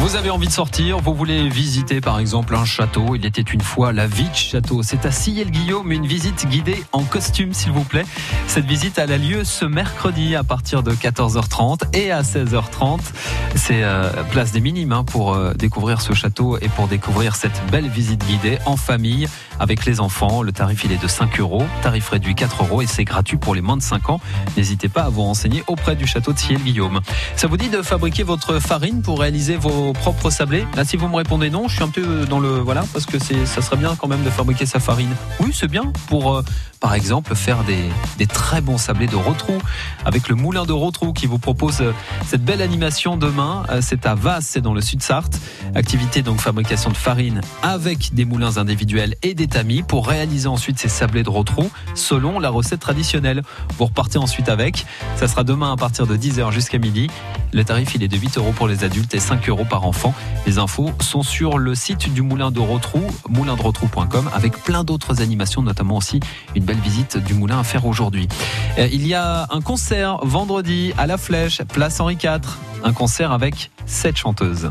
Vous avez envie de sortir, vous voulez visiter par exemple un château. Il était une fois la vie de château. C'est à Sillé-le-Guillaume, une visite guidée en costume s'il vous plaît. Cette visite elle a lieu ce mercredi à partir de 14h30 et à 16h30. C'est euh, place des Minimes hein, pour euh, découvrir ce château et pour découvrir cette belle visite guidée en famille avec les enfants. Le tarif il est de 5 euros, tarif réduit 4 euros et c'est gratuit pour les moins de 5 ans. N'hésitez pas à vous renseigner auprès du château de Sillé-le-Guillaume. Ça vous dit de fabriquer votre farine pour réaliser vos propres sablés Là, si vous me répondez non, je suis un peu dans le voilà parce que c'est ça serait bien quand même de fabriquer sa farine. Oui, c'est bien pour euh, par exemple faire des, très bons sablés de Rotrou avec le moulin de Rotrou qui vous propose euh, cette belle animation demain. Euh, C'est à Vasse, c'est dans le sud Sarthe. Activité donc fabrication de farine avec des moulins individuels et des tamis pour réaliser ensuite ces sablés de Rotrou selon la recette traditionnelle. Vous repartez ensuite avec. Ça sera demain à partir de 10h jusqu'à midi. Le tarif il est de 8 euros pour les adultes et 5 euros par enfant. Les infos sont sur le site du moulin de Rotrou, moulindrotrou.com avec plein d'autres animations, notamment aussi une belle visite du moulin à faire aujourd'hui. Euh, Il y a un concert vendredi à La Flèche, place Henri IV. Un concert avec sept chanteuses.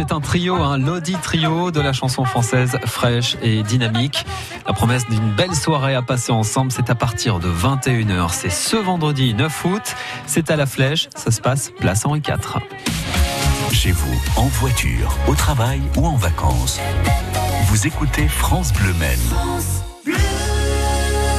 C'est un trio, un Lodi trio de la chanson française fraîche et dynamique. La promesse d'une belle soirée à passer ensemble, c'est à partir de 21h. C'est ce vendredi 9 août. C'est à la Flèche. Ça se passe place Henri IV. Chez vous, en voiture, au travail ou en vacances. Vous écoutez France Bleu Maine. Bleu.